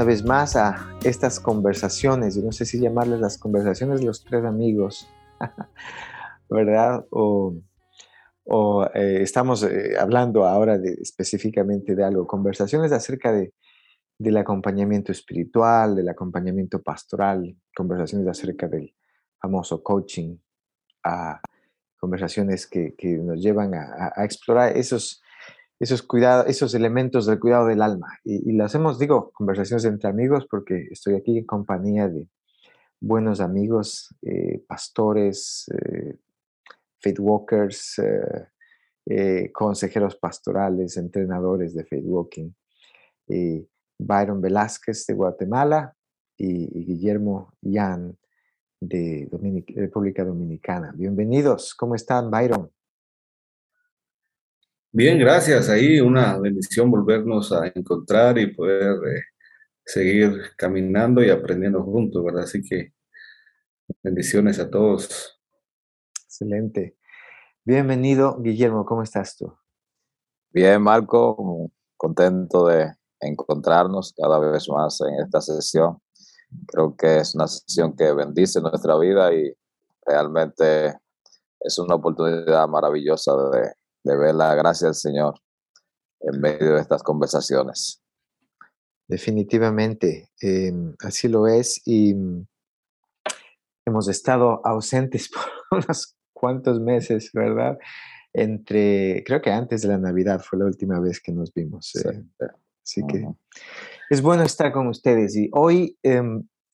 una vez más a estas conversaciones, yo no sé si llamarles las conversaciones de los tres amigos, ¿verdad? O, o eh, estamos eh, hablando ahora específicamente de algo, conversaciones acerca de, del acompañamiento espiritual, del acompañamiento pastoral, conversaciones acerca del famoso coaching, conversaciones que, nos llevan a, explorar esos, esos, esos elementos del cuidado del alma. Y, y lo hacemos, digo, conversaciones entre amigos porque estoy aquí en compañía de buenos amigos, eh, pastores, eh, faith walkers, eh, eh, consejeros pastorales, entrenadores de faith walking. Byron Velázquez de Guatemala y, Guillermo Yan de República Dominicana. Bienvenidos, ¿cómo están, Byron? Bien, gracias. Ahí una bendición volvernos a encontrar y poder eh, seguir caminando y aprendiendo juntos, ¿verdad? Así que bendiciones a todos. Excelente. Bienvenido, Guillermo, ¿cómo estás tú? Bien, Marco, contento de encontrarnos cada vez más en esta sesión. Creo que es una sesión que bendice nuestra vida y realmente es una oportunidad maravillosa de, de ver la gracia del Señor en medio de estas conversaciones. Definitivamente, eh, así lo es y hemos estado ausentes por unos cuantos meses, ¿verdad? Entre, creo que antes de la Navidad fue la última vez que nos vimos. Eh, Así que uh -huh. es bueno estar con ustedes y hoy eh,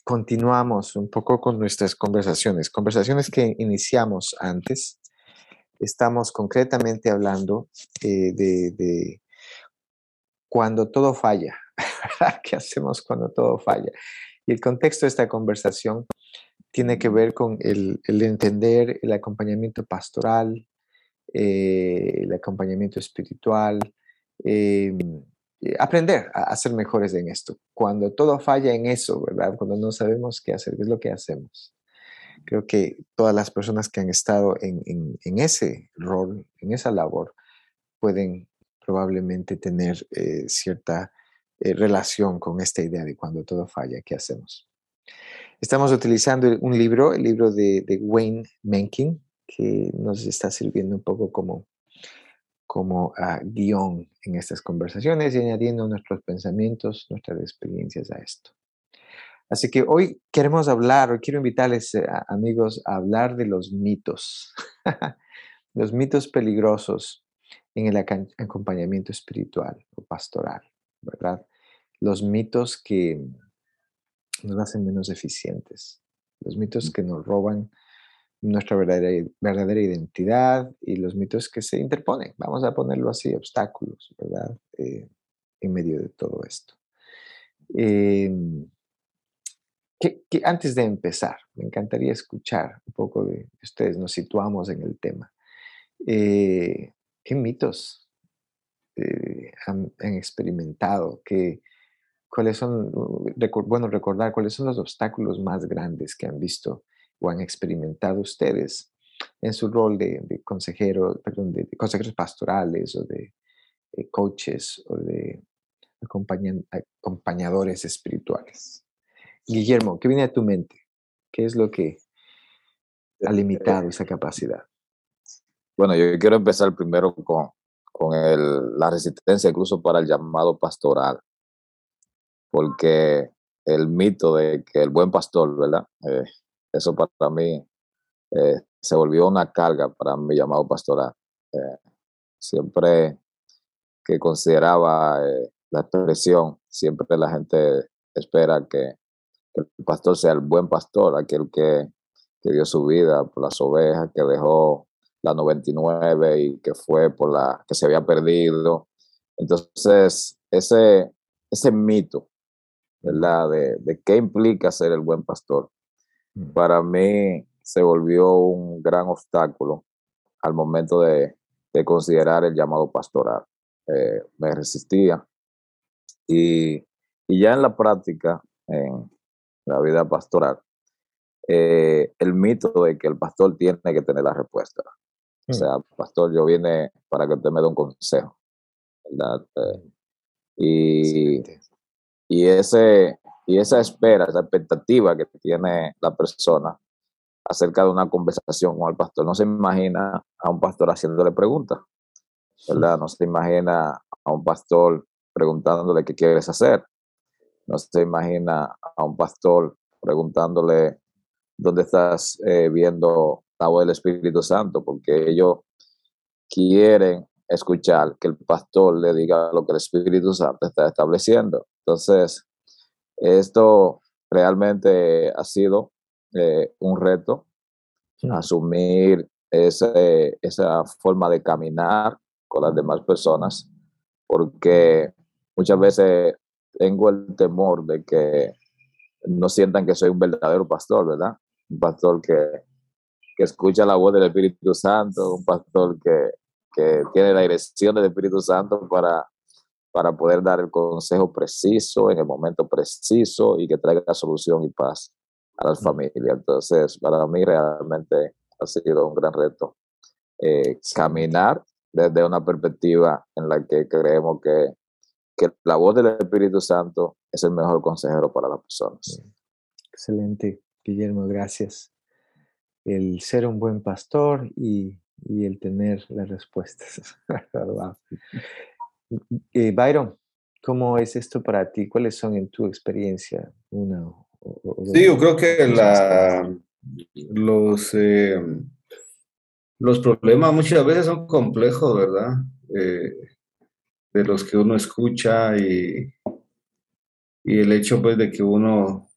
continuamos un poco con nuestras conversaciones, conversaciones que iniciamos antes. Estamos concretamente hablando eh, de, de, cuando todo falla, ¿qué hacemos cuando todo falla? Y el contexto de esta conversación tiene que ver con el, el entender el acompañamiento pastoral, eh, el acompañamiento espiritual, eh, aprender a, a, ser mejores en esto. Cuando todo falla en eso, ¿verdad? Cuando no sabemos qué hacer, qué es lo que hacemos. Creo que todas las personas que han estado en, en, en ese rol, en esa labor, pueden probablemente tener eh, cierta eh, relación con esta idea de cuando todo falla, ¿qué hacemos? Estamos utilizando un libro, el libro de, Wayne Mencken, que nos está sirviendo un poco como como uh, guion en estas conversaciones y añadiendo nuestros pensamientos, nuestras experiencias a esto. Así que hoy queremos hablar, hoy quiero invitarles, eh, amigos, a hablar de los mitos, los mitos peligrosos en el acompañamiento espiritual o pastoral, ¿verdad? Los mitos que nos hacen menos eficientes, los mitos que nos roban nuestra verdadera, verdadera, identidad y los mitos que se interponen, vamos a ponerlo así, obstáculos, ¿verdad? Eh, en medio de todo esto. Eh, antes de empezar, me encantaría escuchar un poco de ustedes, nos situamos en el tema. Eh, ¿Qué mitos eh, han, experimentado? ¿Qué, ¿Cuáles son, bueno, recordar cuáles son los obstáculos más grandes que han visto? o han experimentado ustedes en su rol de, consejero, perdón, de, consejeros pastorales o de, de coaches o de acompañadores espirituales. Guillermo, ¿qué viene a tu mente? ¿Qué es lo que ha limitado esa capacidad? Bueno, yo quiero empezar primero con, con el, la resistencia incluso para el llamado pastoral, porque el mito de que el buen pastor, ¿verdad? Eh, eso para mí eh, se volvió una carga para mi llamado pastoral. Eh, siempre que consideraba eh, la expresión, siempre la gente espera que, que, el pastor sea el buen pastor, aquel que, que dio su vida por las ovejas, que dejó la 99 y que fue por la que se había perdido. Entonces, ese, ese mito, ¿verdad? De, de qué implica ser el buen pastor, para mí se volvió un gran obstáculo al momento de, de considerar el llamado pastoral. Eh, me resistía y, y, ya en la práctica, en la vida pastoral, eh, el mito de que el pastor tiene que tener la respuesta. O mm. sea, pastor, yo vine para que usted me dé un consejo. ¿verdad? Eh, y, y, ese, y esa espera, esa expectativa que tiene la persona acerca de una conversación con el pastor, no se imagina a un pastor haciéndole preguntas, ¿verdad? No se imagina a un pastor preguntándole qué quieres hacer. No se imagina a un pastor preguntándole dónde estás eh, viendo la voz del Espíritu Santo, porque ellos quieren escuchar que el pastor le diga lo que el Espíritu Santo está estableciendo. Entonces, esto realmente ha sido eh, un reto, asumir ese, esa forma de caminar con las demás personas, porque muchas veces tengo el temor de que no sientan que soy un verdadero pastor, ¿verdad? Un pastor que, que escucha la voz del Espíritu Santo, un pastor que, que tiene la dirección del Espíritu Santo para, para poder dar el consejo preciso en el momento preciso y que traiga solución y paz a las familias. Entonces, para mí realmente ha sido un gran reto eh, caminar desde una perspectiva en la que creemos que, que la voz del Espíritu Santo es el mejor consejero para las personas. Excelente, Guillermo, gracias. El ser un buen pastor y y el tener las respuestas. Eh, Byron, ¿cómo es esto para ti? ¿Cuáles son en tu experiencia? Una, sí, yo creo que la, los, eh, los problemas muchas veces son complejos, ¿verdad? Eh, de los que uno escucha y, y el hecho pues de que uno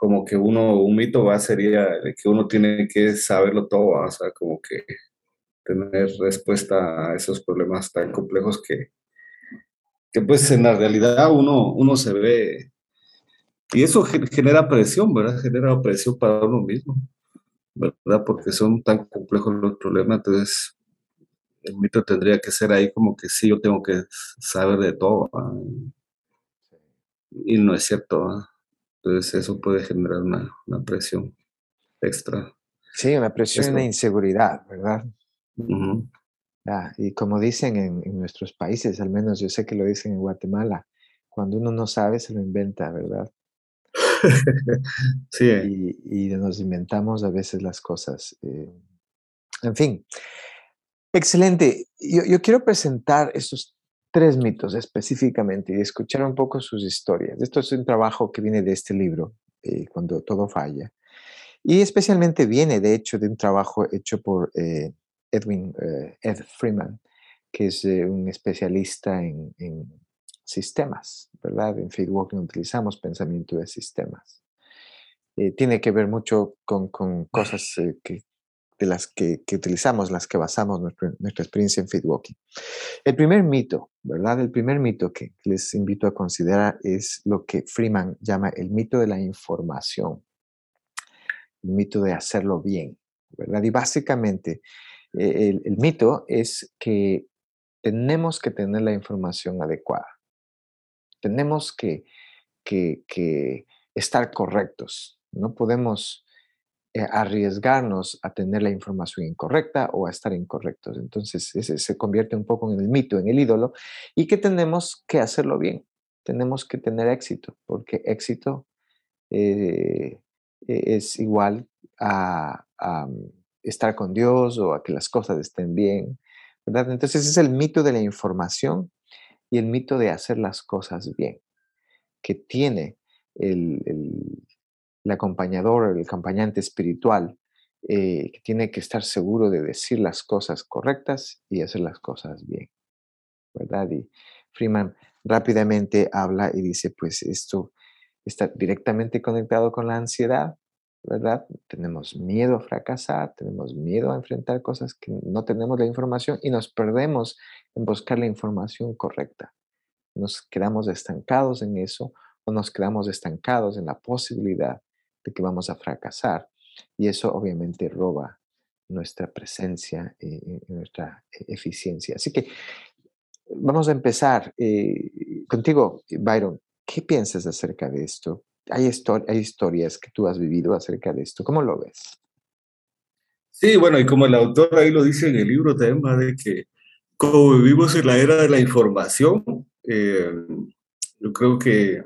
como que uno, un mito va sería que uno tiene que saberlo todo, o sea, como que tener respuesta a esos problemas tan complejos que, que pues en la realidad uno, uno se ve, y eso genera presión, ¿verdad? Genera presión para uno mismo, ¿verdad? Porque son tan complejos los problemas, entonces el mito tendría que ser ahí como que sí, yo tengo que saber de todo. Y no es cierto. ¿verdad? Entonces eso puede generar una, presión extra. Sí, una presión y una inseguridad, ¿verdad? y como dicen en, nuestros países, al menos yo sé que lo dicen en Guatemala, cuando uno no sabe se lo inventa, ¿verdad? sí. Y, nos inventamos a veces las cosas. Eh, en fin, excelente. Yo, yo, quiero presentar estos tres mitos específicamente y escuchar un poco sus historias. Esto es un trabajo que viene de este libro, eh, Cuando todo falla. Y especialmente viene, de hecho, de un trabajo hecho por eh, Edwin eh, Ed Freeman, que es un especialista en, sistemas, ¿verdad? En Feedwalking utilizamos pensamiento de sistemas. tiene que ver mucho con, con cosas que de las que, utilizamos, las que basamos nuestra, experiencia en Feedwalking. El primer mito, ¿verdad? El primer mito que les invito a considerar es lo que Freeman llama el mito de la información, el mito de hacerlo bien, ¿verdad? Y básicamente eh, el, mito es que tenemos que tener la información adecuada. Tenemos que, que, que estar correctos. No podemos eh, arriesgarnos a tener la información incorrecta o a estar incorrectos. Entonces ese se convierte un poco en el mito, en el ídolo, y que tenemos que hacerlo bien, tenemos que tener éxito, porque éxito eh, e, es igual a, mm, estar con Dios o a que las cosas estén bien, ¿verdad? Entonces es el mito de la información y el mito de hacer las cosas bien, que tiene el, el acompañador, el acompañante espiritual, eh, que tiene que estar seguro de decir las cosas correctas y hacer las cosas bien, ¿verdad? Y Freeman rápidamente habla y dice, pues esto está directamente conectado con la ansiedad, ¿verdad? Tenemos miedo a fracasar, tenemos miedo a enfrentar cosas que no tenemos la información y nos perdemos en buscar la información correcta. Nos quedamos estancados en eso o nos quedamos estancados en la posibilidad de que vamos a fracasar. Y eso obviamente roba nuestra presencia y, nuestra e, eficiencia. Así que vamos a empezar eh, contigo, Byron. ¿Qué piensas acerca de esto? hay, historias que tú has vivido acerca de esto. ¿Cómo lo ves? Sí, bueno, y como el autor ahí lo dice en el libro tema de que como vivimos en la era de la información, eh, yo creo que,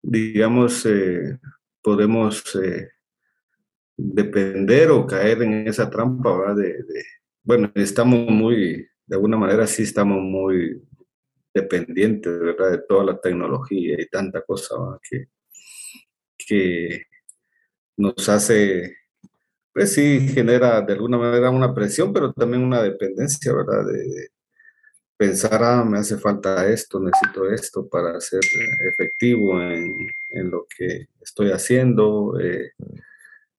digamos, eh, podemos eh, depender o caer en esa trampa, ¿verdad? De, bueno, estamos muy, de alguna manera sí estamos muy dependientes, ¿verdad? De toda la tecnología y tanta cosa que, que nos hace pues sí genera de alguna manera una presión, pero también una dependencia, ¿verdad? De, pensar, ah, me hace falta esto, necesito esto para ser efectivo en, lo que estoy haciendo, eh,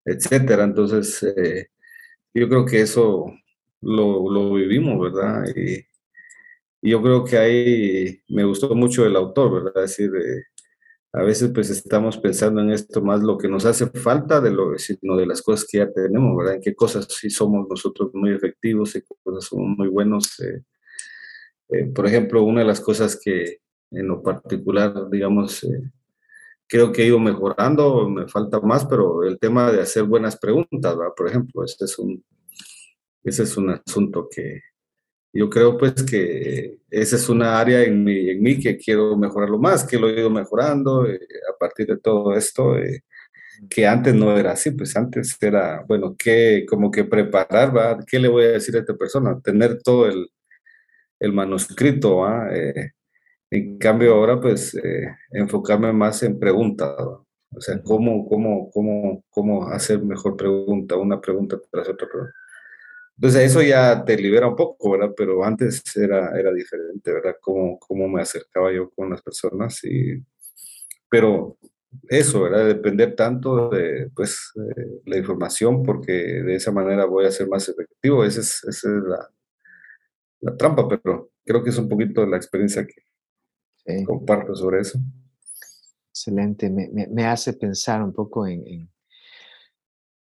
etcétera. Entonces, eh, yo creo que eso lo, vivimos, ¿verdad? Y, yo creo que ahí me gustó mucho el autor, ¿verdad? Es decir, eh, a veces pues estamos pensando en esto más lo que nos hace falta de lo sino de las cosas que ya tenemos, ¿verdad? En qué cosas sí somos nosotros muy efectivos, en qué cosas somos muy buenos. Eh, eh, por ejemplo, una de las cosas que en lo particular, digamos, eh, creo que he ido mejorando, me falta más, pero el tema de hacer buenas preguntas, ¿verdad? Por ejemplo, este es un, ese es un asunto que, yo creo pues que esa es una área en mí, en mí que quiero mejorarlo más, que lo he ido mejorando eh, a partir de todo esto, eh, que antes no era así, pues antes era, bueno, que como que preparar, ¿va? ¿qué le voy a decir a esta persona? Tener todo el, el manuscrito. Eh, en cambio ahora pues enfocarme más en preguntas, o sea, cómo, cómo, cómo, cómo hacer mejor pregunta, una pregunta tras otra pregunta. Entonces eso ya te libera un poco, ¿verdad? Pero antes era, era diferente, ¿verdad? Cómo, cómo me acercaba yo con las personas y... Pero eso, ¿verdad? Depender tanto de, pues, la información porque de esa manera voy a ser más efectivo. Esa es, esa es la, la, trampa, pero creo que es un poquito la experiencia que comparto sobre eso. Excelente. Me, me, me, hace pensar un poco en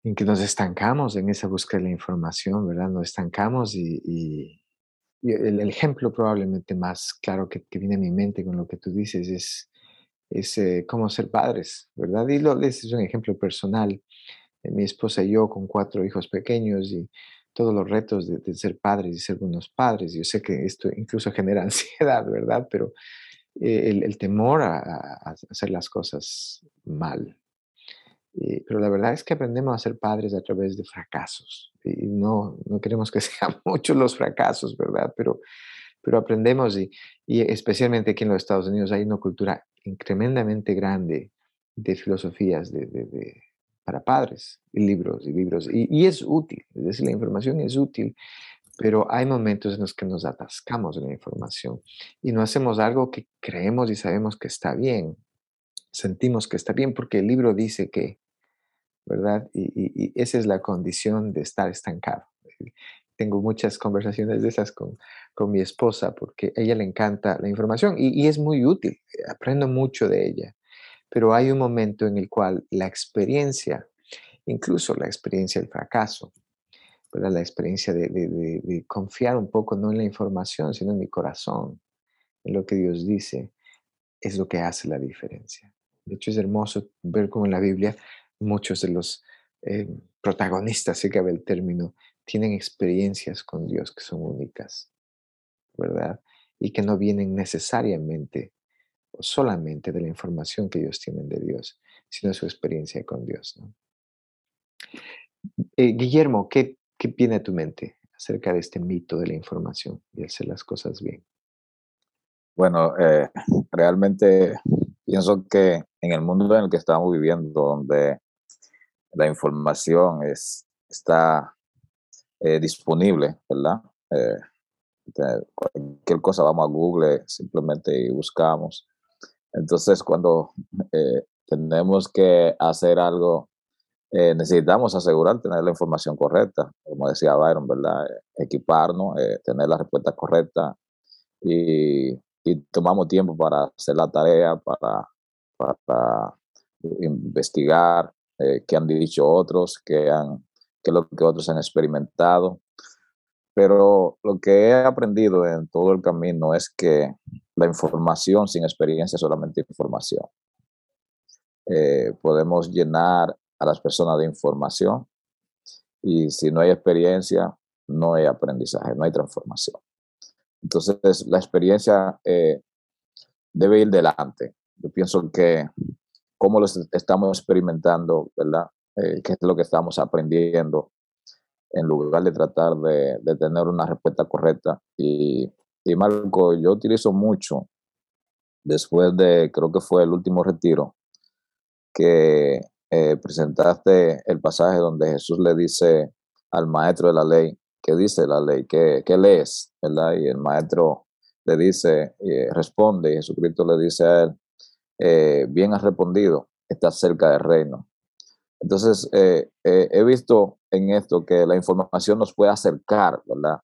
en que nos estancamos en esa búsqueda de la información, ¿verdad? Nos estancamos y, el, ejemplo probablemente más claro que, viene a mi mente con lo que tú dices es, es eh, cómo ser padres, ¿verdad? Y lo, ese es un ejemplo personal. Mi esposa y yo con cuatro hijos pequeños y todos los retos de, ser padres y ser buenos padres. Yo sé que esto incluso genera ansiedad, ¿verdad? Pero eh, el, temor a hacer las cosas mal, eh, pero la verdad es que aprendemos a ser padres a través de fracasos. Y no, no queremos que sean muchos los fracasos, ¿verdad? Pero, pero aprendemos y, y, especialmente aquí en los Estados Unidos hay una cultura tremendamente grande de filosofías de, de, para padres, y libros y libros. Y, es útil, es decir, la información es útil, pero hay momentos en los que nos atascamos en la información y no hacemos algo que creemos y sabemos que está bien. Sentimos que está bien porque el libro dice que, ¿verdad? Y, esa es la condición de estar estancado. Tengo muchas conversaciones de esas con, con mi esposa porque a ella le encanta la información y, es muy útil, aprendo mucho de ella, pero hay un momento en el cual la experiencia, incluso la experiencia del fracaso, ¿verdad? la experiencia de, confiar un poco no en la información, sino en mi corazón, en lo que Dios dice, es lo que hace la diferencia. De hecho, es hermoso ver cómo en la Biblia muchos de los eh, protagonistas, si cabe el término, tienen experiencias con Dios que son únicas, ¿verdad? Y que no vienen necesariamente solamente de la información que ellos tienen de Dios, sino su experiencia con Dios. Eh, Guillermo, ¿qué, ¿qué tu mente acerca de este mito de la información y hacer las cosas bien? Bueno, eh, realmente pienso que en el mundo en el que estamos viviendo, donde la información es, está eh, disponible, ¿verdad? Cualquier cosa vamos a Google simplemente buscamos. Entonces, cuando eh, tenemos que hacer algo, necesitamos asegurar tener la información correcta, como decía Byron, ¿verdad? equiparnos, tener la respuesta correcta y, tomamos tiempo para hacer la tarea, para, para investigar, eh, que han dicho otros, que, han, que lo que otros han experimentado. Pero lo que he aprendido en todo el camino es que la información sin experiencia es solamente información. eh, podemos llenar a las personas de información y si no hay experiencia, no hay aprendizaje, no hay transformación. Entonces, la experiencia eh, debe ir delante. Yo pienso que cómo lo estamos experimentando, ¿verdad? Eh, ¿Qué es lo que estamos aprendiendo? En lugar de tratar de, tener una respuesta correcta. Y, y Marco, yo utilizo mucho, después de, creo que fue el último retiro, que eh, presentaste el pasaje donde Jesús le dice al maestro de la ley, ¿qué dice la ley? ¿Qué, qué lees? ¿verdad? Y el maestro le dice, eh, responde, y Jesucristo le dice a él, eh, bien has respondido, estás cerca del reino. Entonces, he visto en esto que la información nos puede acercar, ¿verdad?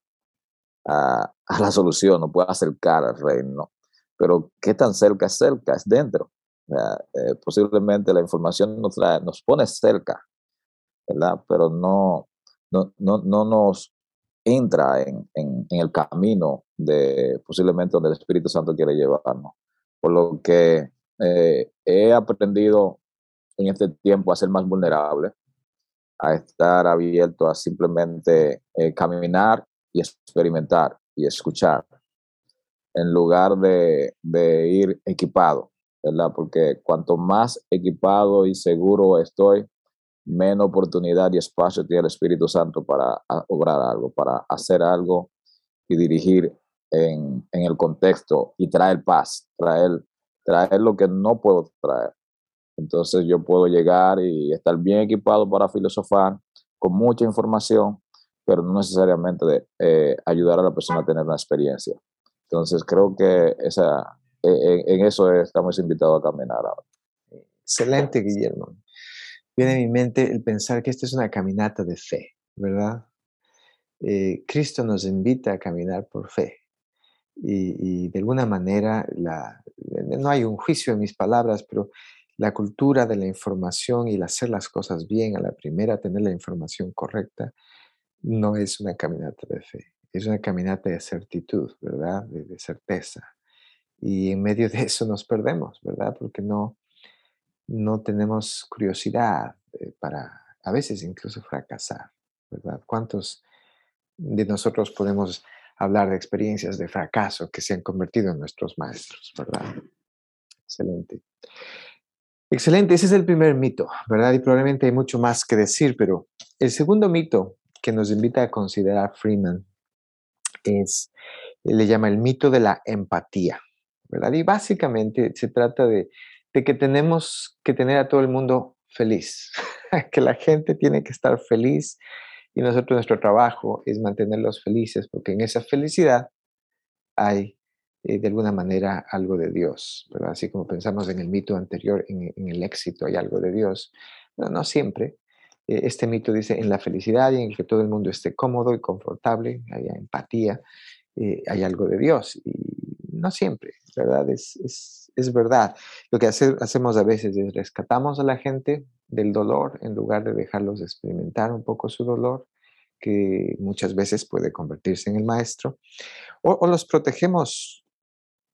A, a, la solución, nos puede acercar al reino. Pero ¿qué tan cerca es cerca? Es dentro. Eh, posiblemente la información nos, nos pone cerca, ¿verdad? Pero no, no, no, nos entra en, en, el camino de posiblemente donde el Espíritu Santo quiere llevarnos. Por lo que eh, he aprendido en este tiempo a ser más vulnerable, a estar abierto a simplemente eh, caminar y experimentar y escuchar, en lugar de, ir equipado ¿verdad? Porque cuanto más equipado y seguro estoy, menos oportunidad y espacio tiene el Espíritu Santo para obrar algo, para hacer algo y dirigir en, en el contexto y traer paz, traer, traer lo que no puedo traer. Entonces yo puedo llegar y estar bien equipado para filosofar con mucha información, pero no necesariamente de, eh, ayudar a la persona a tener una experiencia. Entonces creo que esa, en, eso estamos invitados a caminar ahora. Excelente, Guillermo. Viene a mi mente el pensar que esta es una caminata de fe, ¿verdad? Eh, Cristo nos invita a caminar por fe. Y, de alguna manera, no hay un juicio en mis palabras, pero la cultura de la información y el hacer las cosas bien a la primera, tener la información correcta, no es una caminata de fe, es una caminata de certitud, ¿verdad? de certeza y en medio de eso nos perdemos, ¿verdad? Porque no, no tenemos curiosidad eh, para a veces incluso fracasar, ¿verdad? ¿Cuántos de nosotros podemos hablar de experiencias de fracaso que se han convertido en nuestros maestros, ¿verdad? Excelente. Excelente, ese es el primer mito, ¿verdad? Y probablemente hay mucho más que decir, pero el segundo mito que nos invita a considerar Freeman es, le llama el mito de la empatía. Y básicamente se trata de, que tenemos que tener a todo el mundo feliz, que la gente tiene que estar feliz y nosotros nuestro trabajo es mantenerlos felices, porque en esa felicidad hay eh, de alguna manera algo de Dios, Así como pensamos en el mito anterior, en, el éxito hay algo de Dios, no siempre. Eh, este mito dice en la felicidad y en que todo el mundo esté cómodo y confortable, haya empatía, eh, hay algo de Dios. Y no siempre, ¿verdad? Es, es, verdad. Lo que hacemos a veces es rescatamos a la gente del dolor en lugar de dejarlos experimentar un poco su dolor, que muchas veces puede convertirse en el maestro, o, los protegemos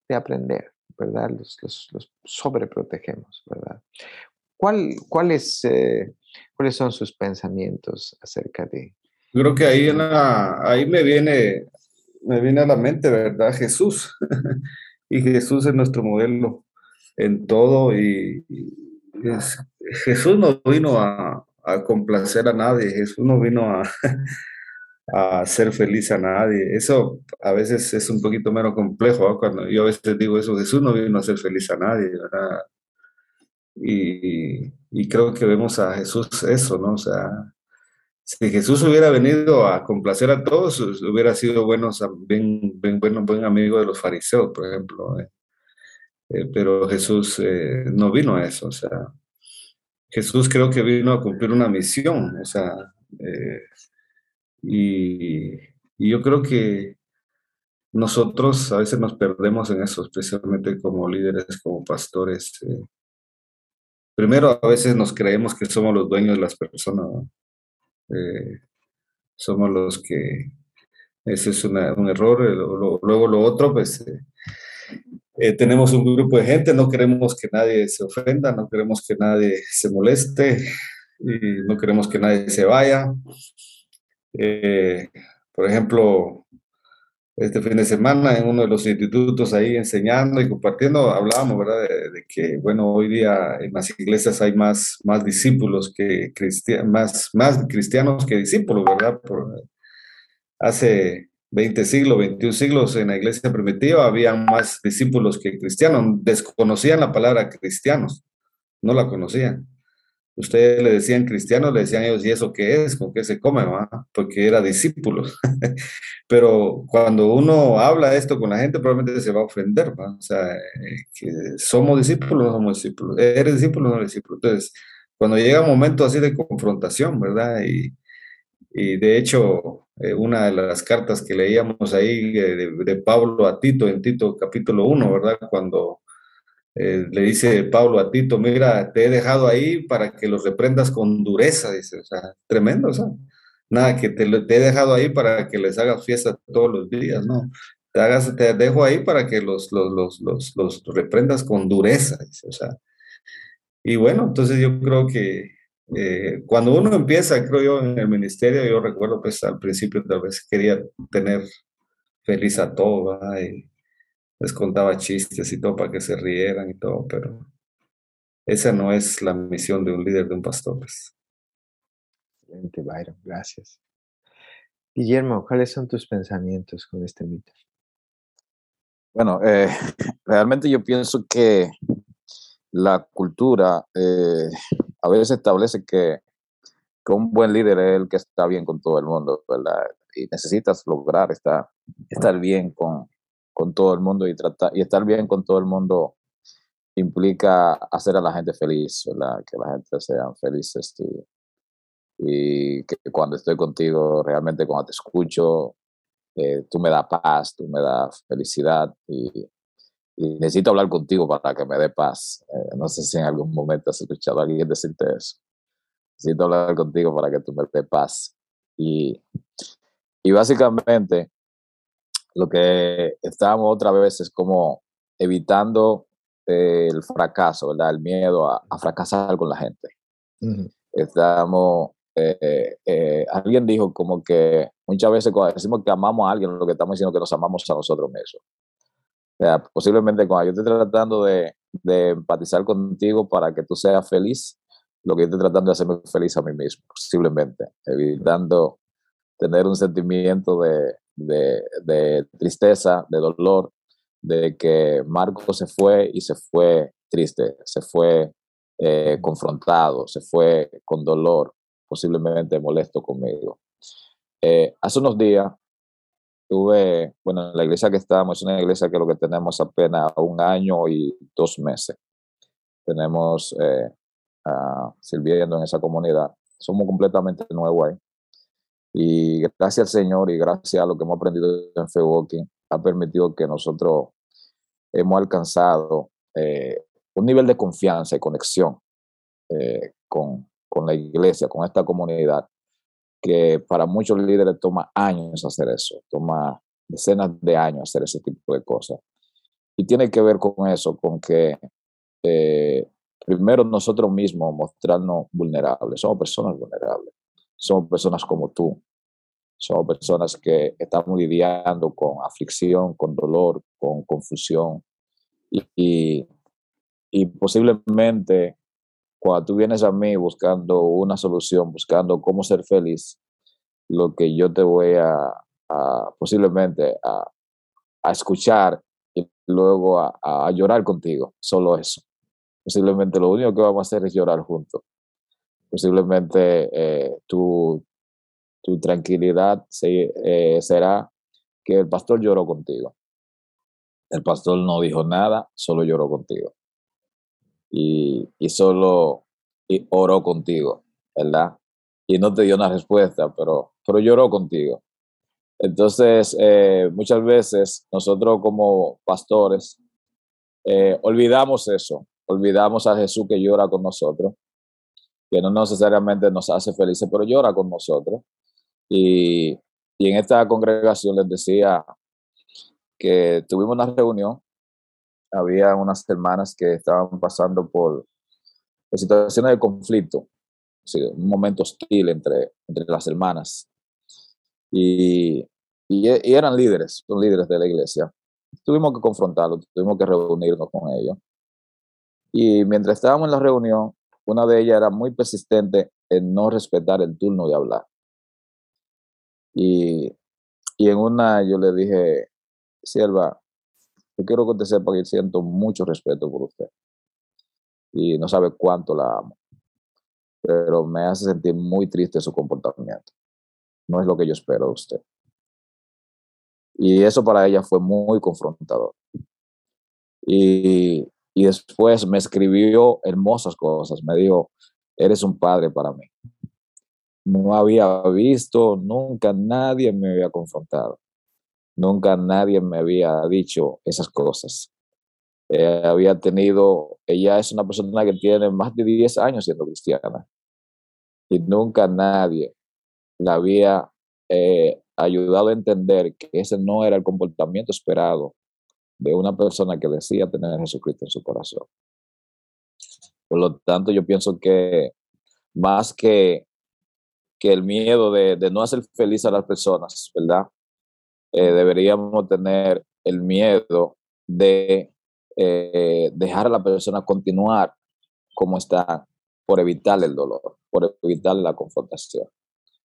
de aprender, ¿verdad? Los, los, sobreprotegemos, ¿verdad? ¿Cuál, eh, ¿Cuáles son sus pensamientos acerca de... creo que ahí, en ahí me viene me viene a la mente, ¿verdad? Jesús. y Jesús es nuestro modelo en todo y, Jesús no vino a, complacer a nadie, Jesús no vino a, a hacer feliz a nadie. Eso a veces es un poquito menos complejo, cuando yo a veces digo eso, Jesús no vino a hacer feliz a nadie. Y, y creo que vemos a Jesús eso, ¿no? O sea, si Jesús hubiera venido a complacer a todos, hubiera sido bueno, bien, bien, bueno, buen amigo de los fariseos, por ejemplo. Eh. Eh, pero Jesús eh, no vino a eso, o sea, Jesús creo que vino a cumplir una misión, o sea, y, yo creo que nosotros a veces nos perdemos en eso, especialmente como líderes, como pastores. primero, a veces nos creemos que somos los dueños de las personas. Eh, somos los que, ese es un error. Luego lo otro, pues, eh, eh, tenemos un grupo de gente, no queremos que nadie se ofenda, no queremos que nadie se moleste no queremos que nadie se vaya. Eh, por ejemplo, este fin de semana en uno de los institutos ahí enseñando y compartiendo, hablábamos, ¿verdad? De, que, bueno, hoy día en las iglesias hay más, más discípulos que cristianos, más, más cristianos que discípulos, ¿verdad? Por, hace 20 siglos, 21 siglos en la iglesia primitiva había más discípulos que cristianos, desconocían la palabra cristianos, no la conocían. Ustedes le decían cristianos, le decían ellos, ¿y eso qué es? ¿Con qué se come? Porque era discípulos. Pero cuando uno habla esto con la gente, probablemente se va a ofender, O sea, eh, somos discípulos, no somos discípulos. ¿Eres discípulo no eres discípulo? Entonces, cuando llega un momento así de confrontación, ¿verdad? Y, de hecho, eh, una de las cartas que leíamos ahí eh, de, de, Pablo a Tito, en Tito capítulo 1, ¿verdad? Cuando eh, le dice Pablo a Tito, mira, te he dejado ahí para que los reprendas con dureza, dice, o sea, tremendo, o sea, nada, que te, te he dejado ahí para que les hagas fiesta todos los días, ¿no? Te, hagas, te dejo ahí para que los, los, los, los, reprendas con dureza, dice, o sea. Y bueno, entonces yo creo que eh, cuando uno empieza, creo yo, en el ministerio, yo recuerdo pues al principio tal vez quería tener feliz a todos, y les contaba chistes y todo para que se rieran y todo, pero esa no es la misión de un líder, de un pastor. Pues. Excelente, Byron, gracias. Guillermo, ¿cuáles son tus pensamientos con este mito? Bueno, eh, realmente yo pienso que la cultura eh, a veces establece que, que, un buen líder es el que está bien con todo el mundo, ¿verdad? Y necesitas lograr estar, estar bien con, con todo el mundo y, tratar, y estar bien con todo el mundo implica hacer a la gente feliz, ¿verdad? que la gente sea felices y, y que cuando estoy contigo, realmente cuando te escucho, eh, tú me das paz, tú me das felicidad y, necesito hablar contigo para que me dé paz. Eh, no sé si en algún momento has escuchado a alguien decirte eso. Necesito hablar contigo para que tú me dé paz. Y, y básicamente lo que estábamos otra vez es como evitando eh, el fracaso, ¿verdad? El miedo a, fracasar con la gente. Estamos, eh, eh, alguien dijo como que muchas veces cuando decimos que amamos a alguien, lo que estamos diciendo es que nos amamos a nosotros mismos. O sea, posiblemente cuando yo estoy tratando de, de empatizar contigo para que tú seas feliz, lo que yo estoy tratando de hacerme feliz a mí mismo, posiblemente, evitando tener un sentimiento de, de, tristeza, de dolor, de que Marco se fue y se fue triste, se fue eh, confrontado, se fue con dolor, posiblemente molesto conmigo. Eh, hace unos días tuve, bueno, la iglesia que estamos es una iglesia que lo que tenemos apenas un año y dos meses. Tenemos eh, sirviendo en esa comunidad. Somos completamente nuevos ahí. Y gracias al Señor y gracias a lo que hemos aprendido en Fe ha permitido que nosotros hemos alcanzado eh, un nivel de confianza y conexión eh, con, con la iglesia, con esta comunidad, que para muchos líderes toma años hacer eso, toma decenas de años hacer ese tipo de cosas. Y tiene que ver con eso, con que eh, primero nosotros mismos mostrarnos vulnerables, somos personas vulnerables, somos personas como tú, somos personas que estamos lidiando con aflicción, con dolor, con confusión. Y, y, posiblemente cuando tú vienes a mí buscando una solución, buscando cómo ser feliz, lo que yo te voy a, posiblemente a, a, escuchar y luego a, a, llorar contigo, solo eso. Posiblemente lo único que vamos a hacer es llorar juntos. Posiblemente eh, tú, tu tranquilidad eh, será que el pastor lloró contigo. El pastor no dijo nada, solo lloró contigo. Y, solo oró contigo, ¿verdad? Y no te dio una respuesta, pero, pero lloró contigo. Entonces, eh, muchas veces nosotros como pastores eh, olvidamos eso, olvidamos a Jesús que llora con nosotros, que no necesariamente nos hace felices, pero llora con nosotros. Y, en esta congregación les decía que tuvimos una reunión había unas hermanas que estaban pasando por, situaciones de conflicto, un momento hostil entre, entre las hermanas. Y, y, y, eran líderes, son líderes de la iglesia. Tuvimos que confrontarlos, tuvimos que reunirnos con ellos. Y mientras estábamos en la reunión, una de ellas era muy persistente en no respetar el turno de hablar. Y, y en una yo le dije, sierva, yo quiero que usted sepa que siento mucho respeto por usted. Y no sabe cuánto la amo. Pero me hace sentir muy triste su comportamiento. No es lo que yo espero de usted. Y eso para ella fue muy confrontador. Y, y después me escribió hermosas cosas. Me dijo, eres un padre para mí. No había visto, nunca nadie me había confrontado. Nunca nadie me había dicho esas cosas. Eh, había tenido, ella es una persona que tiene más de 10 años siendo cristiana y nunca nadie la había eh, ayudado a entender que ese no era el comportamiento esperado de una persona que decía tener a Jesucristo en su corazón. Por lo tanto, yo pienso que más que, que el miedo de, no hacer feliz a las personas, ¿verdad? Eh, deberíamos tener el miedo de eh, dejar a la persona continuar como está por evitar el dolor, por evitar la confrontación.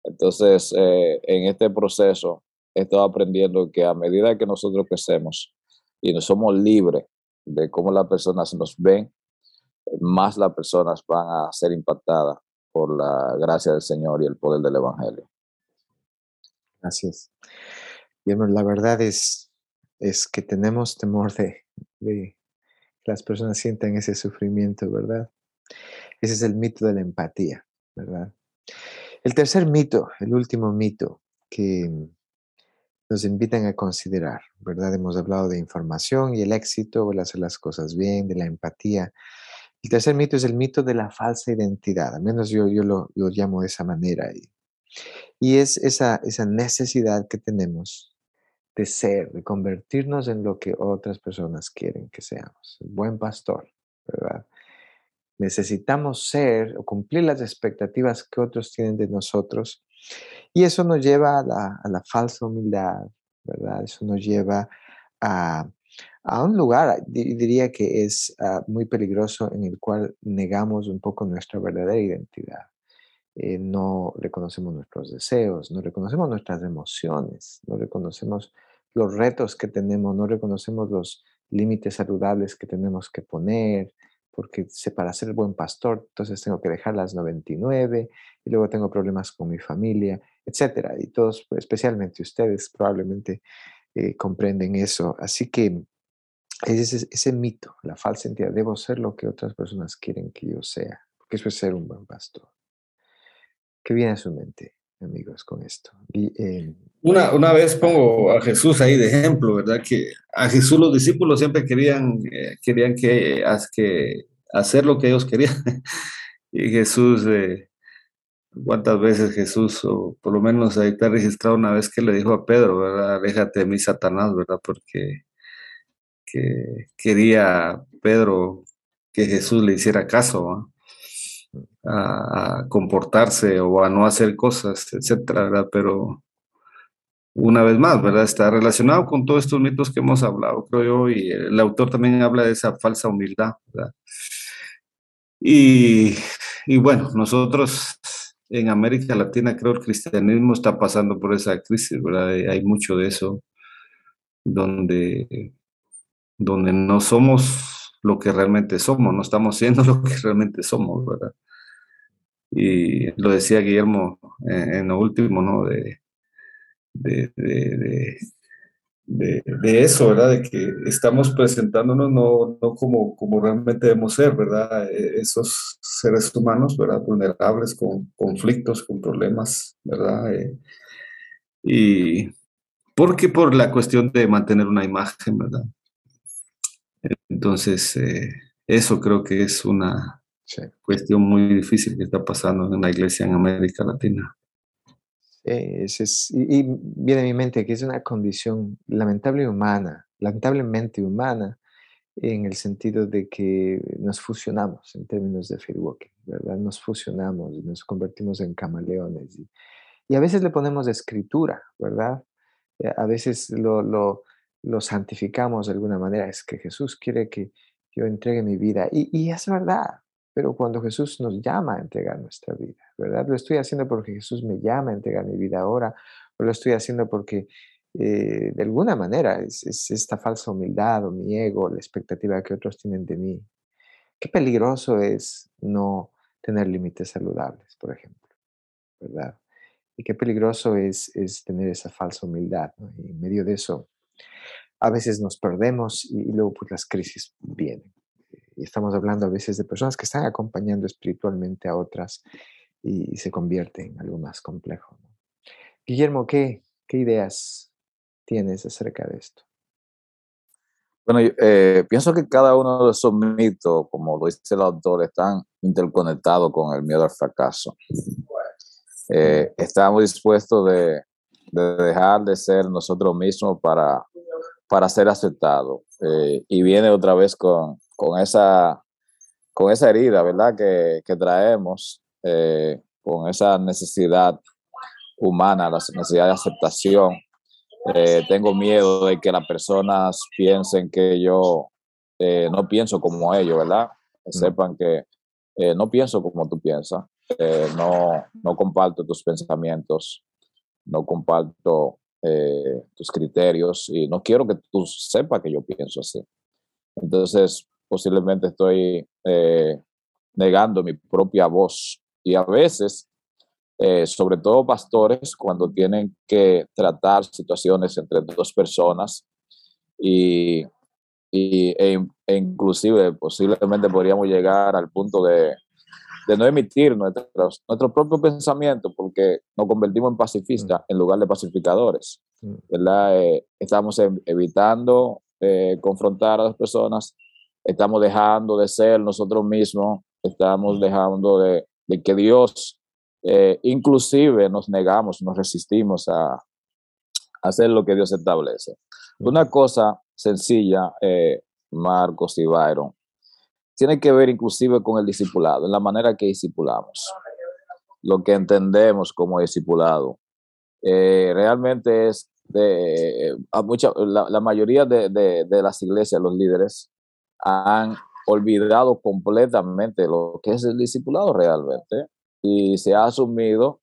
Entonces, eh, en este proceso he estado aprendiendo que a medida que nosotros crecemos y nos somos libres de cómo las personas nos ven, más las personas van a ser impactadas por la gracia del Señor y el poder del Evangelio. Gracias. La verdad es, es que tenemos temor de, de que las personas sientan ese sufrimiento, ¿verdad? Ese es el mito de la empatía, ¿verdad? El tercer mito, el último mito que nos invitan a considerar, ¿verdad? Hemos hablado de información y el éxito, el hacer las cosas bien, de la empatía. El tercer mito es el mito de la falsa identidad, al menos yo, yo lo, llamo de esa manera. Y, y es esa, esa necesidad que tenemos de ser, de convertirnos en lo que otras personas quieren que seamos. El buen pastor, ¿verdad? necesitamos ser o cumplir las expectativas que otros tienen de nosotros. Y eso nos lleva a la, falsa humildad, ¿verdad? Eso nos lleva a, un lugar, diría que es ah, muy peligroso, en el cual negamos un poco nuestra verdadera identidad. Eh, no reconocemos nuestros deseos, no reconocemos nuestras emociones, no reconocemos los retos que tenemos, no reconocemos los límites saludables que tenemos que poner, porque para ser buen pastor, entonces tengo que dejar las 99 y luego tengo problemas con mi familia, etcétera. Y todos, especialmente ustedes, probablemente eh, comprenden eso. Así que es ese, mito, la falsa identidad. Debo ser lo que otras personas quieren que yo sea, porque eso es ser un buen pastor. ¿Qué viene a su mente, amigos, con esto? Eh, una, una vez pongo a Jesús ahí de ejemplo, ¿verdad? Que a Jesús los discípulos siempre querían, eh, querían que, que hacer lo que ellos querían. y Jesús, eh, ¿cuántas veces Jesús, o por lo menos ahí está registrado una vez que le dijo a Pedro, ¿verdad? Aléjate de mí, Satanás, ¿verdad? Porque que quería Pedro que Jesús le hiciera caso, a, comportarse o a no hacer cosas, etcétera. Pero una vez más, ¿verdad? Está relacionado con todos estos mitos que hemos hablado, creo yo, y el autor también habla de esa falsa humildad. Y, y bueno, nosotros en América Latina creo que el cristianismo está pasando por esa crisis, ¿verdad? Hay mucho de eso, donde, donde no somos lo que realmente somos, no estamos siendo lo que realmente somos, ¿verdad? Y lo decía Guillermo en, en lo último, ¿no? De, de, de, de, eso, ¿verdad? De que estamos presentándonos no, no como, como realmente debemos ser, ¿verdad? E, esos seres humanos, ¿verdad? Vulnerables, con conflictos, con problemas, ¿verdad? Eh, y porque por la cuestión de mantener una imagen, ¿verdad? Entonces, eh, eso creo que es una cuestión muy difícil que está pasando en la iglesia en América Latina. Eh, y, viene a mi mente que es una condición lamentable humana, lamentablemente humana, en el sentido de que nos fusionamos en términos de walking, ¿verdad? Nos fusionamos y nos convertimos en camaleones. Y, y a veces le ponemos escritura, ¿verdad? Eh, a veces lo, lo, lo, santificamos de alguna manera. Es que Jesús quiere que yo entregue mi vida. Y, y es verdad, pero cuando Jesús nos llama a entregar nuestra vida, ¿verdad? Lo estoy haciendo porque Jesús me llama a entregar mi vida ahora, o lo estoy haciendo porque eh, de alguna manera es, es, esta falsa humildad o mi ego, la expectativa que otros tienen de mí. Qué peligroso es no tener límites saludables, por ejemplo, ¿verdad? Y qué peligroso es, es tener esa falsa humildad, ¿no? Y en medio de eso, a veces nos perdemos y, y luego pues las crisis vienen. Y estamos hablando a veces de personas que están acompañando espiritualmente a otras y, y se convierte en algo más complejo. ¿no? Guillermo, ¿qué, ¿qué ideas tienes acerca de esto? Bueno, eh, pienso que cada uno de esos mitos, como lo dice el autor, están interconectados con el miedo al fracaso. Eh, estamos dispuestos de, de, dejar de ser nosotros mismos para, para ser aceptados. Eh, y viene otra vez con, con, esa, con esa herida, ¿verdad? Que, que traemos, eh, con esa necesidad humana, la necesidad de aceptación eh, tengo miedo de que las personas piensen que yo no pienso como ellos, ¿verdad? Mm. Sepan que no pienso como tú piensas, no, no comparto tus pensamientos, no comparto eh, tus criterios y no quiero que tú sepas que yo pienso así. Entonces, posiblemente estoy eh, negando mi propia voz y a veces eh, sobre todo pastores, cuando tienen que tratar situaciones entre dos personas y, y e, e inclusive posiblemente podríamos llegar al punto de, de no emitir nuestros, nuestro propio pensamiento porque nos convertimos en pacifistas mm. en lugar de pacificadores. Mm. ¿verdad? Eh, estamos evitando eh, confrontar a las personas, estamos dejando de ser nosotros mismos, estamos dejando de, de que Dios eh, inclusive nos negamos, nos resistimos a, hacer lo que Dios establece. Una cosa sencilla, eh, Marcos y Byron, tiene que ver inclusive con el discipulado, en la manera que discipulamos, lo que entendemos como discipulado. Eh, realmente es de, a mucha, la, mayoría de, de, las iglesias, los líderes, han olvidado completamente lo que es el discipulado realmente y se ha asumido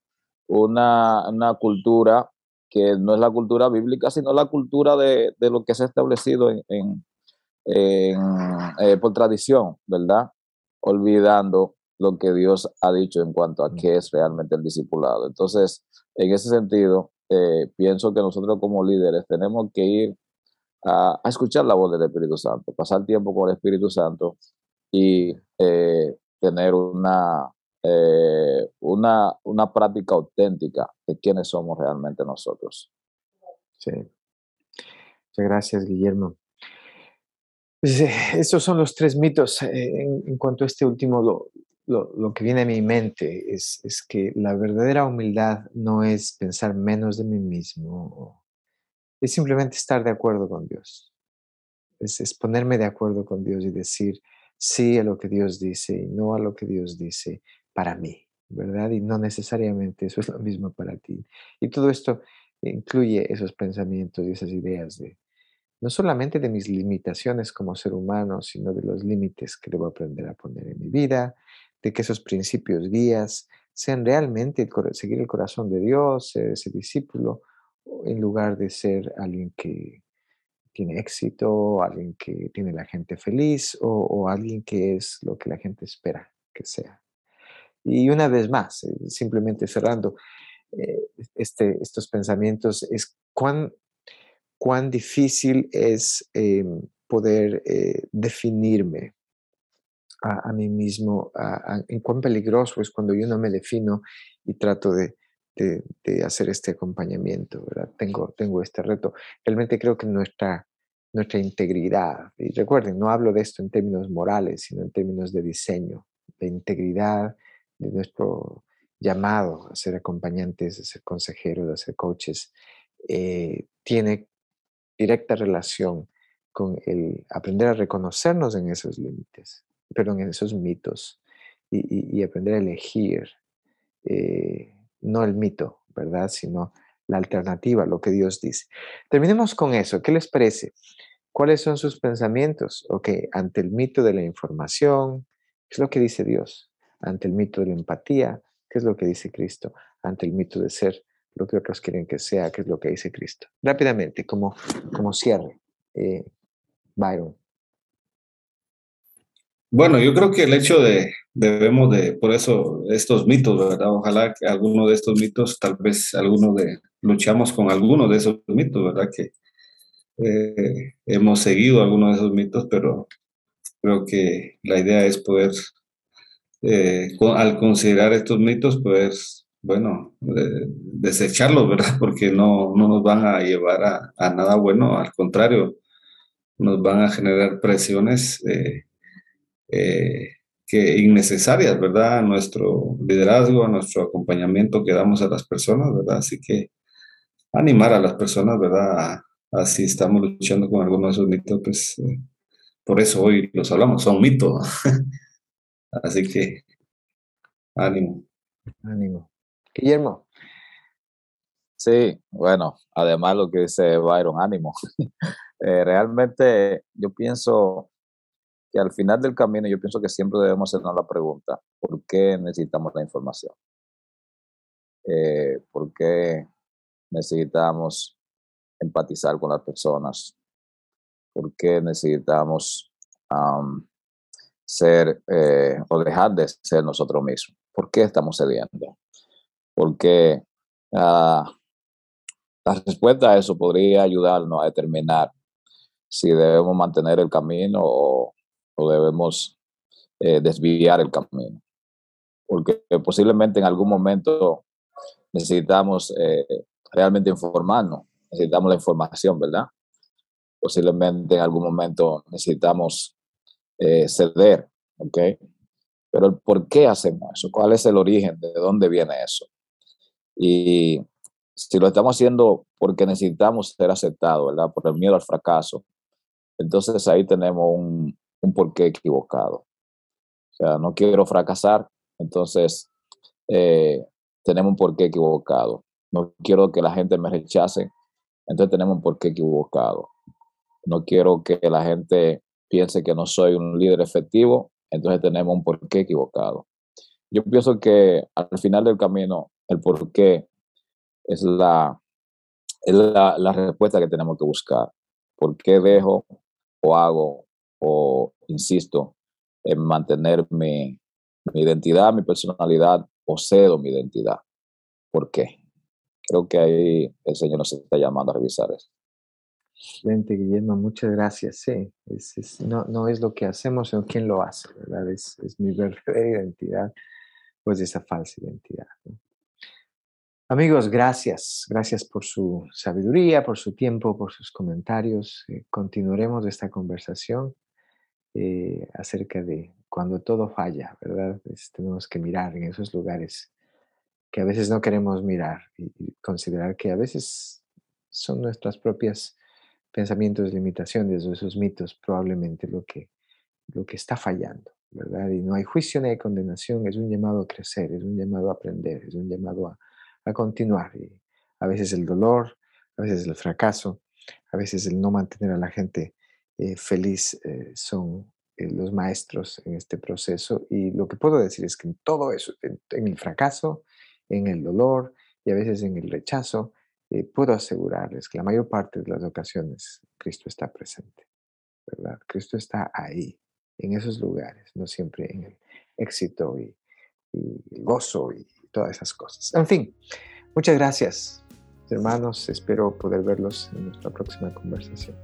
una, una, cultura que no es la cultura bíblica, sino la cultura de, de lo que se ha establecido en, en eh, por tradición, ¿verdad? Olvidando lo que Dios ha dicho en cuanto a qué es realmente el discipulado. Entonces, en ese sentido, eh, pienso que nosotros como líderes tenemos que ir a, a, escuchar la voz del Espíritu Santo, pasar tiempo con el Espíritu Santo y eh, tener una, eh, una, una práctica auténtica de quiénes somos realmente nosotros. Sí. Muchas gracias, Guillermo. Pues, eh, estos son los tres mitos. Eh, en, cuanto a este último, lo, que viene a mi mente es, es que la verdadera humildad no es pensar menos de mí mismo, es simplemente estar de acuerdo con Dios. Es, es ponerme de acuerdo con Dios y decir sí a lo que Dios dice y no a lo que Dios dice para mí, ¿verdad? Y no necesariamente eso es lo mismo para ti. Y todo esto incluye esos pensamientos y esas ideas de no solamente de mis limitaciones como ser humano, sino de los límites que debo aprender a poner en mi vida, de que esos principios guías sean realmente el, seguir el corazón de Dios, ser ese discípulo, en lugar de ser alguien que tiene éxito, alguien que tiene la gente feliz o, alguien que es lo que la gente espera que sea. Y una vez más, eh, simplemente cerrando eh, este, estos pensamientos, es cuán, cuán difícil es eh, poder eh, definirme a, a, mí mismo, a, a, en cuán peligroso es cuando yo no me defino y trato de, de, de hacer este acompañamiento, ¿verdad? Tengo, tengo este reto. Realmente creo que nuestra, nuestra integridad, y recuerden, no hablo de esto en términos morales, sino en términos de diseño, de integridad, de nuestro llamado a ser acompañantes, a ser consejeros, a ser coaches, eh, tiene directa relación con el aprender a reconocernos en esos límites, perdón, en esos mitos y, aprender a elegir eh, no el mito, ¿verdad? Sino la alternativa, lo que Dios dice. Terminemos con eso. ¿Qué les parece? ¿Cuáles son sus pensamientos? Ok, ante el mito de la información, ¿qué es lo que dice Dios? Ante el mito de la empatía, ¿qué es lo que dice Cristo? Ante el mito de ser lo que otros quieren que sea, ¿qué es lo que dice Cristo? Rápidamente, como, como cierre. Eh, Byron. Bueno, yo creo que el hecho de, debemos de, por eso, estos mitos, ¿verdad? Ojalá que alguno de estos mitos, tal vez alguno de, luchamos con alguno de esos mitos, ¿verdad? Que eh, hemos seguido algunos de esos mitos, pero creo que la idea es poder, eh, al considerar estos mitos, poder, bueno, desecharlos, ¿verdad? Porque no, no nos van a llevar a, a, nada bueno, al contrario, nos van a generar presiones. Eh, eh, que innecesarias, ¿verdad? A nuestro liderazgo, a nuestro acompañamiento que damos a las personas, ¿verdad? Así que animar a las personas, ¿verdad? Así estamos luchando con algunos de esos mitos, pues eh, por eso hoy los hablamos, son mitos. Así que ánimo. Ánimo. Guillermo. Sí, bueno, además lo que dice Byron, ánimo. Eh, realmente yo pienso que al final del camino yo pienso que siempre debemos hacernos la pregunta, ¿por qué necesitamos la información? Eh, ¿Por qué necesitamos empatizar con las personas? ¿Por qué necesitamos ser eh, o dejar de ser nosotros mismos? ¿Por qué estamos cediendo? Porque ah, la respuesta a eso podría ayudarnos a determinar si debemos mantener el camino o debemos eh, desviar el camino. Porque posiblemente en algún momento necesitamos eh, realmente informarnos, necesitamos la información, ¿verdad? Posiblemente en algún momento necesitamos eh, ceder, ¿ok? Pero ¿por qué hacemos eso? ¿Cuál es el origen? ¿De dónde viene eso? Y si lo estamos haciendo porque necesitamos ser aceptados, ¿verdad? Por el miedo al fracaso, entonces ahí tenemos un, un porqué equivocado. O sea, no quiero fracasar, entonces eh, tenemos un porqué equivocado. No quiero que la gente me rechace, entonces tenemos un porqué equivocado. No quiero que la gente piense que no soy un líder efectivo, entonces tenemos un porqué equivocado. Yo pienso que al final del camino, el porqué es la, es la, la respuesta que tenemos que buscar. ¿Por qué dejo o hago o insisto en mantener mi, identidad, mi personalidad o cedo mi identidad. ¿Por qué? Creo que ahí el Señor nos está llamando a revisar eso. Excelente, Guillermo, muchas gracias. Sí, no, no, es lo que hacemos, sino quién lo hace, ¿verdad? Es, mi verdadera identidad, pues esa falsa identidad. Amigos, gracias. Gracias por su sabiduría, por su tiempo, por sus comentarios. Eh, continuaremos esta conversación. Eh, acerca de cuando todo falla, ¿verdad? tenemos que mirar en esos lugares que a veces no queremos mirar y, considerar que a veces son nuestras propias pensamientos, limitaciones o esos mitos probablemente lo que, lo que está fallando, ¿verdad? Y no hay juicio ni condenación, es un llamado a crecer, es un llamado a aprender, es un llamado a, a continuar. Y a veces el dolor, a veces el fracaso, a veces el no mantener a la gente eh, feliz eh, son eh, los maestros en este proceso. Y lo que puedo decir es que en todo eso, en, el fracaso, en el dolor y a veces en el rechazo, puedo asegurarles que la mayor parte de las ocasiones Cristo está presente, ¿verdad? Cristo está ahí, en esos lugares, no siempre en el éxito y, y el gozo y todas esas cosas. En fin, muchas gracias, hermanos. Espero poder verlos en nuestra próxima conversación.